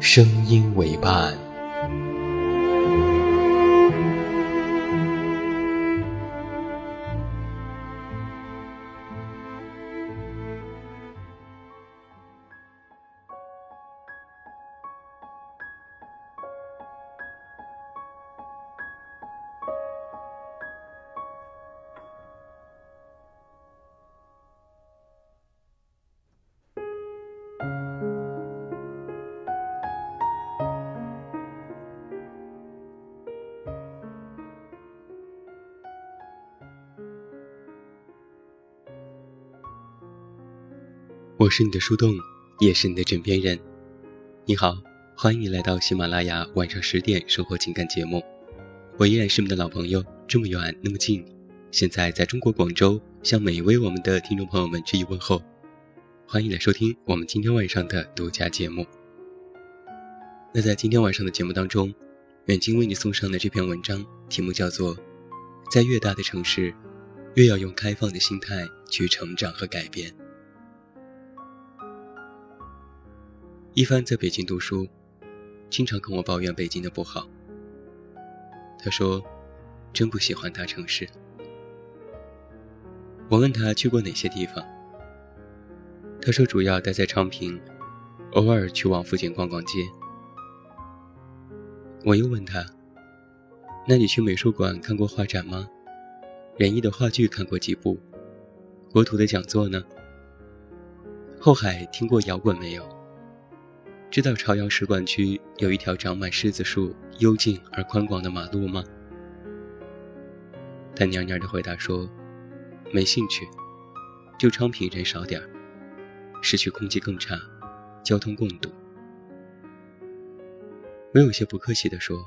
声音为伴。我是你的树洞，也是你的枕边人。你好，欢迎你来到喜马拉雅晚上十点生活情感节目。我依然是你的老朋友，这么远那么近。现在在中国广州，向每一位我们的听众朋友们致以问候。欢迎来收听我们今天晚上的独家节目。那在今天晚上的节目当中，远近为你送上的这篇文章题目叫做《在越大的城市，越要用开放的心态去成长和改变》。一帆在北京读书，经常跟我抱怨北京的不好。他说：“真不喜欢大城市。”我问他去过哪些地方，他说主要待在昌平，偶尔去往附近逛逛街。我又问他：“那你去美术馆看过画展吗？仁义的话剧看过几部？国图的讲座呢？后海听过摇滚没有？”知道朝阳使馆区有一条长满柿子树、幽静而宽广的马路吗？他蔫蔫的回答说：“没兴趣，就昌平人少点儿，市区空气更差，交通更堵。”我有些不客气地说：“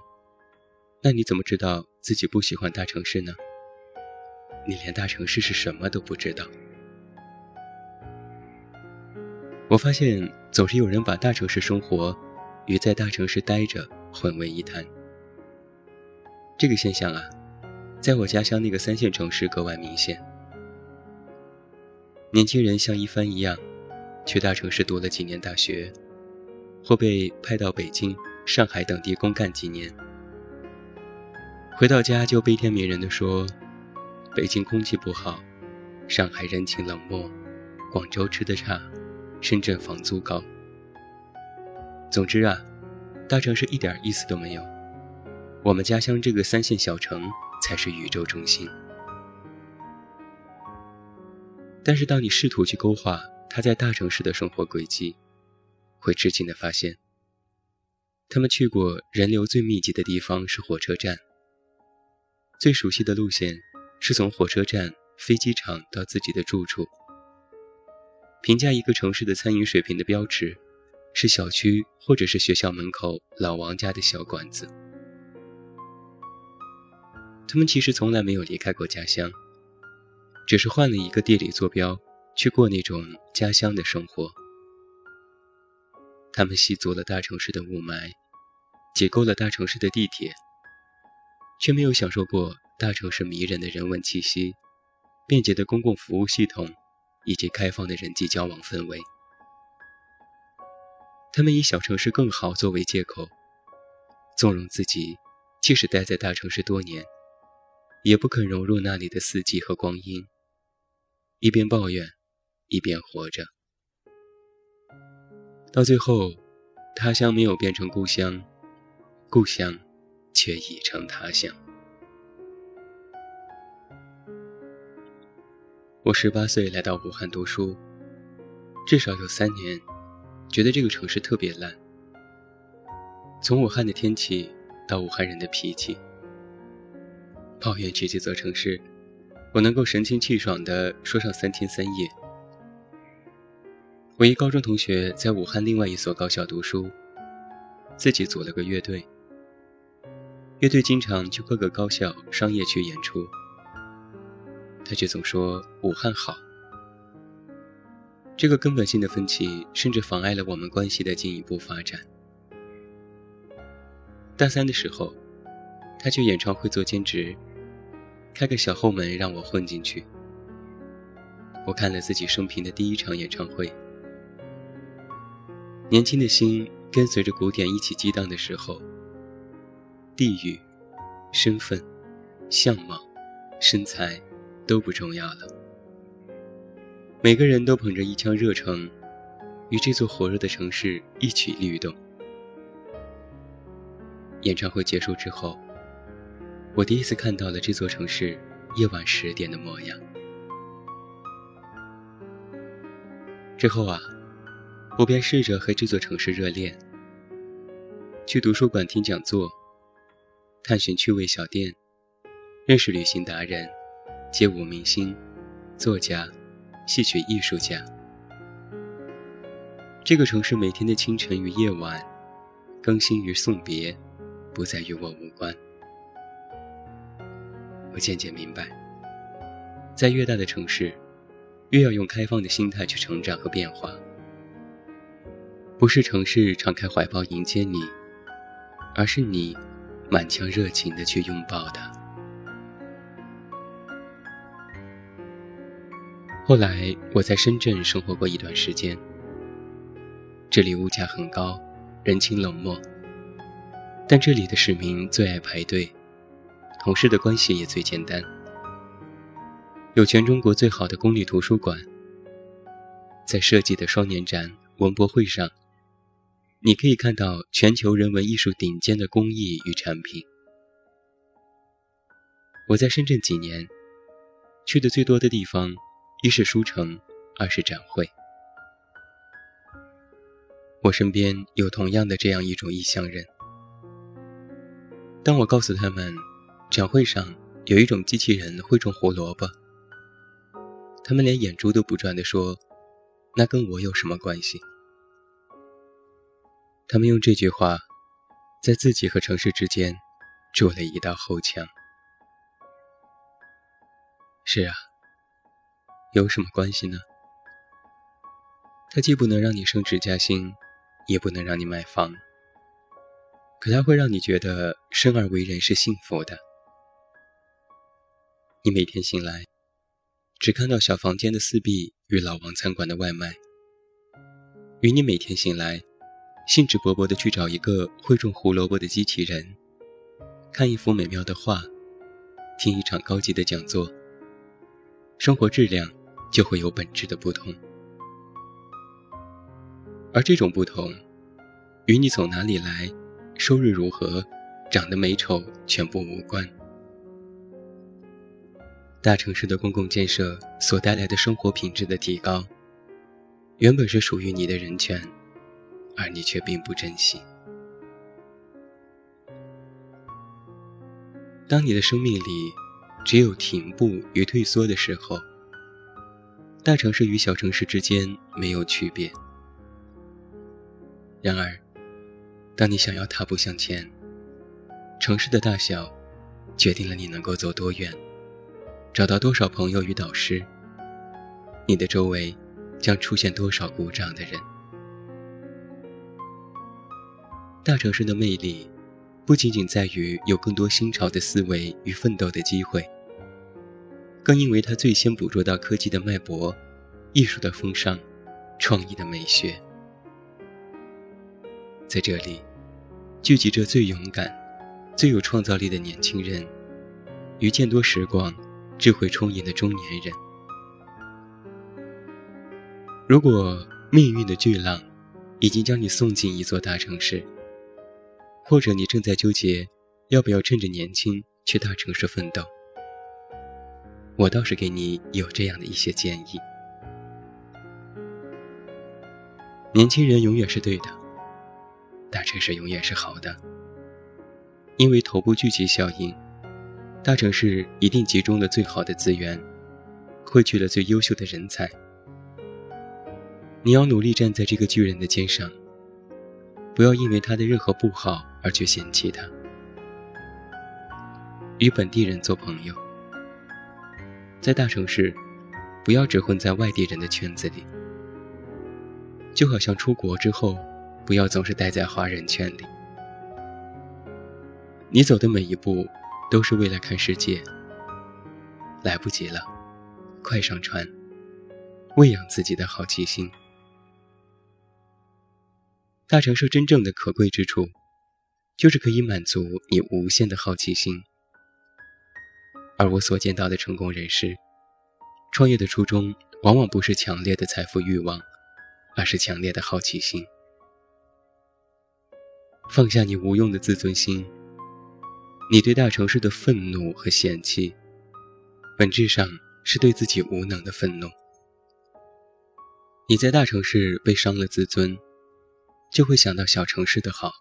那你怎么知道自己不喜欢大城市呢？你连大城市是什么都不知道。”我发现总是有人把大城市生活与在大城市待着混为一谈。这个现象啊，在我家乡那个三线城市格外明显。年轻人像一帆一样，去大城市读了几年大学，或被派到北京、上海等地公干几年，回到家就悲天悯人地说：“北京空气不好，上海人情冷漠，广州吃的差。”深圳房租高。总之啊，大城市一点意思都没有。我们家乡这个三线小城才是宇宙中心。但是，当你试图去勾画他在大城市的生活轨迹，会吃惊的发现，他们去过人流最密集的地方是火车站，最熟悉的路线是从火车站、飞机场到自己的住处。评价一个城市的餐饮水平的标尺，是小区或者是学校门口老王家的小馆子。他们其实从来没有离开过家乡，只是换了一个地理坐标去过那种家乡的生活。他们吸足了大城市的雾霾，解构了大城市的地铁，却没有享受过大城市迷人的人文气息、便捷的公共服务系统。以及开放的人际交往氛围，他们以小城市更好作为借口，纵容自己，即使待在大城市多年，也不肯融入那里的四季和光阴，一边抱怨，一边活着。到最后，他乡没有变成故乡，故乡却已成他乡。我十八岁来到武汉读书，至少有三年，觉得这个城市特别烂。从武汉的天气到武汉人的脾气，抱怨起这座城市，我能够神清气爽地说上三天三夜。我一高中同学在武汉另外一所高校读书，自己组了个乐队，乐队经常去各个高校、商业区演出。他却总说武汉好。这个根本性的分歧，甚至妨碍了我们关系的进一步发展。大三的时候，他去演唱会做兼职，开个小后门让我混进去。我看了自己生平的第一场演唱会，年轻的心跟随着鼓点一起激荡的时候，地域、身份、相貌、身材。都不重要了。每个人都捧着一腔热诚，与这座火热的城市一起律动。演唱会结束之后，我第一次看到了这座城市夜晚十点的模样。之后啊，我便试着和这座城市热恋，去图书馆听讲座，探寻趣味小店，认识旅行达人。街舞明星、作家、戏曲艺术家，这个城市每天的清晨与夜晚，更新与送别，不再与我无关。我渐渐明白，在越大的城市，越要用开放的心态去成长和变化。不是城市敞开怀抱迎接你，而是你满腔热情的去拥抱它。后来我在深圳生活过一段时间，这里物价很高，人情冷漠，但这里的市民最爱排队，同事的关系也最简单。有全中国最好的公立图书馆，在设计的双年展、文博会上，你可以看到全球人文艺术顶尖的工艺与产品。我在深圳几年，去的最多的地方。一是书城，二是展会。我身边有同样的这样一种异乡人。当我告诉他们，展会上有一种机器人会种胡萝卜，他们连眼珠都不转的说：“那跟我有什么关系？”他们用这句话，在自己和城市之间筑了一道后墙。是啊。有什么关系呢？它既不能让你升职加薪，也不能让你买房，可它会让你觉得生而为人是幸福的。你每天醒来，只看到小房间的四壁与老王餐馆的外卖，与你每天醒来，兴致勃勃地去找一个会种胡萝卜的机器人，看一幅美妙的画，听一场高级的讲座，生活质量。就会有本质的不同，而这种不同，与你从哪里来、收入如何、长得美丑全部无关。大城市的公共建设所带来的生活品质的提高，原本是属于你的人权，而你却并不珍惜。当你的生命里只有停步与退缩的时候，大城市与小城市之间没有区别。然而，当你想要踏步向前，城市的大小决定了你能够走多远，找到多少朋友与导师。你的周围将出现多少鼓掌的人。大城市的魅力，不仅仅在于有更多新潮的思维与奋斗的机会。更因为他最先捕捉到科技的脉搏、艺术的风尚、创意的美学，在这里聚集着最勇敢、最有创造力的年轻人，与见多识广、智慧充盈的中年人。如果命运的巨浪已经将你送进一座大城市，或者你正在纠结要不要趁着年轻去大城市奋斗。我倒是给你有这样的一些建议：年轻人永远是对的，大城市永远是好的，因为头部聚集效应，大城市一定集中了最好的资源，汇聚了最优秀的人才。你要努力站在这个巨人的肩上，不要因为他的任何不好而去嫌弃他。与本地人做朋友，在大城市，不要只混在外地人的圈子里。就好像出国之后，不要总是待在华人圈里。你走的每一步，都是为了看世界。来不及了，快上船，喂养自己的好奇心。大城市真正的可贵之处，就是可以满足你无限的好奇心。而我所见到的成功人士，创业的初衷往往不是强烈的财富欲望，而是强烈的好奇心。放下你无用的自尊心，你对大城市的愤怒和嫌弃，本质上是对自己无能的愤怒。你在大城市被伤了自尊。就会想到小城市的好，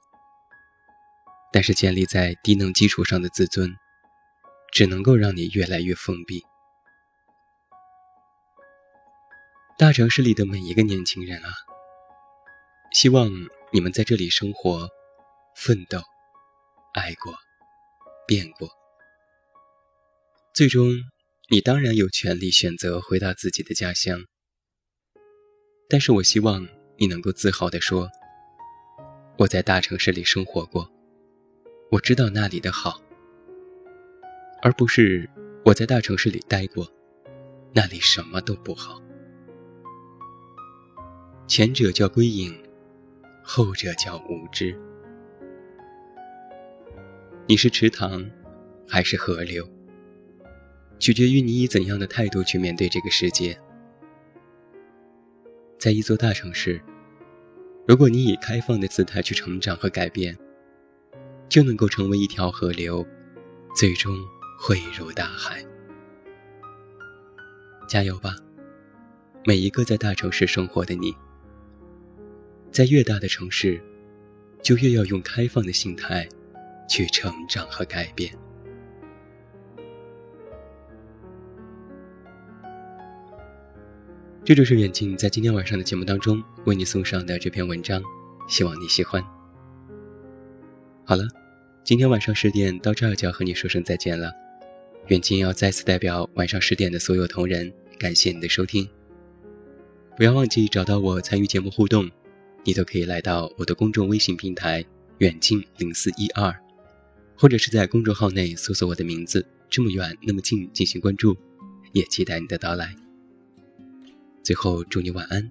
但是建立在低能基础上的自尊，只能够让你越来越封闭。大城市里的每一个年轻人啊，希望你们在这里生活、奋斗、爱过、变过，最终你当然有权利选择回到自己的家乡。但是我希望你能够自豪地说。我在大城市里生活过，我知道那里的好，而不是我在大城市里待过，那里什么都不好。前者叫归隐，后者叫无知。你是池塘，还是河流，取决于你以怎样的态度去面对这个世界。在一座大城市。如果你以开放的姿态去成长和改变，就能够成为一条河流，最终汇入大海。加油吧，每一个在大城市生活的你！在越大的城市，就越要用开放的心态去成长和改变。这就是远近在今天晚上的节目当中为你送上的这篇文章，希望你喜欢。好了，今天晚上十点到这儿就要和你说声再见了。远近要再次代表晚上十点的所有同仁，感谢你的收听。不要忘记找到我参与节目互动，你都可以来到我的公众微信平台远近零四一二，或者是在公众号内搜索我的名字这么远那么近进行关注，也期待你的到来。最后，祝你晚安，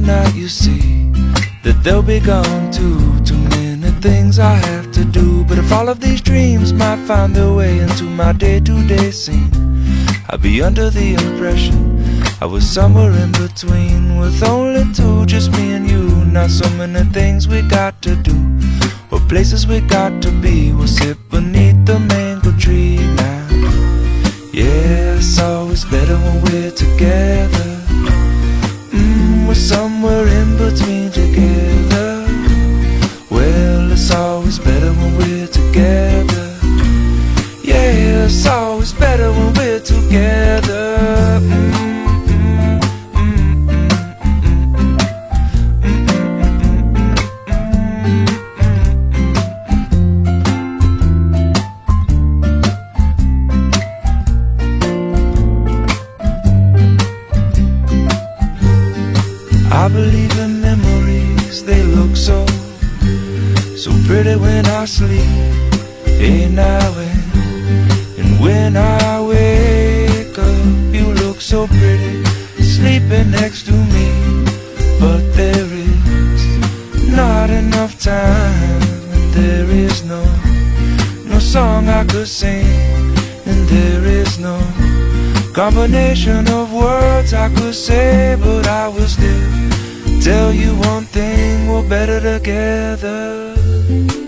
night, you see that they'll be gone too. Too many things I have to do. But if all of these dreams might find their way into my day to day scene, I'd be under the impression I was somewhere in between with only two, just me and you. Not so many things we got to do, or places we got to be. We'll sit beneath the mango tree now. Yeah, it's always better when we're together. Somewhere in between pretty when I sleep. Now and, and when I wake up, you look so pretty, sleeping next to me. But there is not enough time, and there is no, no song I could sing, and there is no combination of words I could say, but I will still tell you one thing: we're better together. “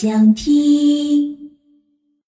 想听。”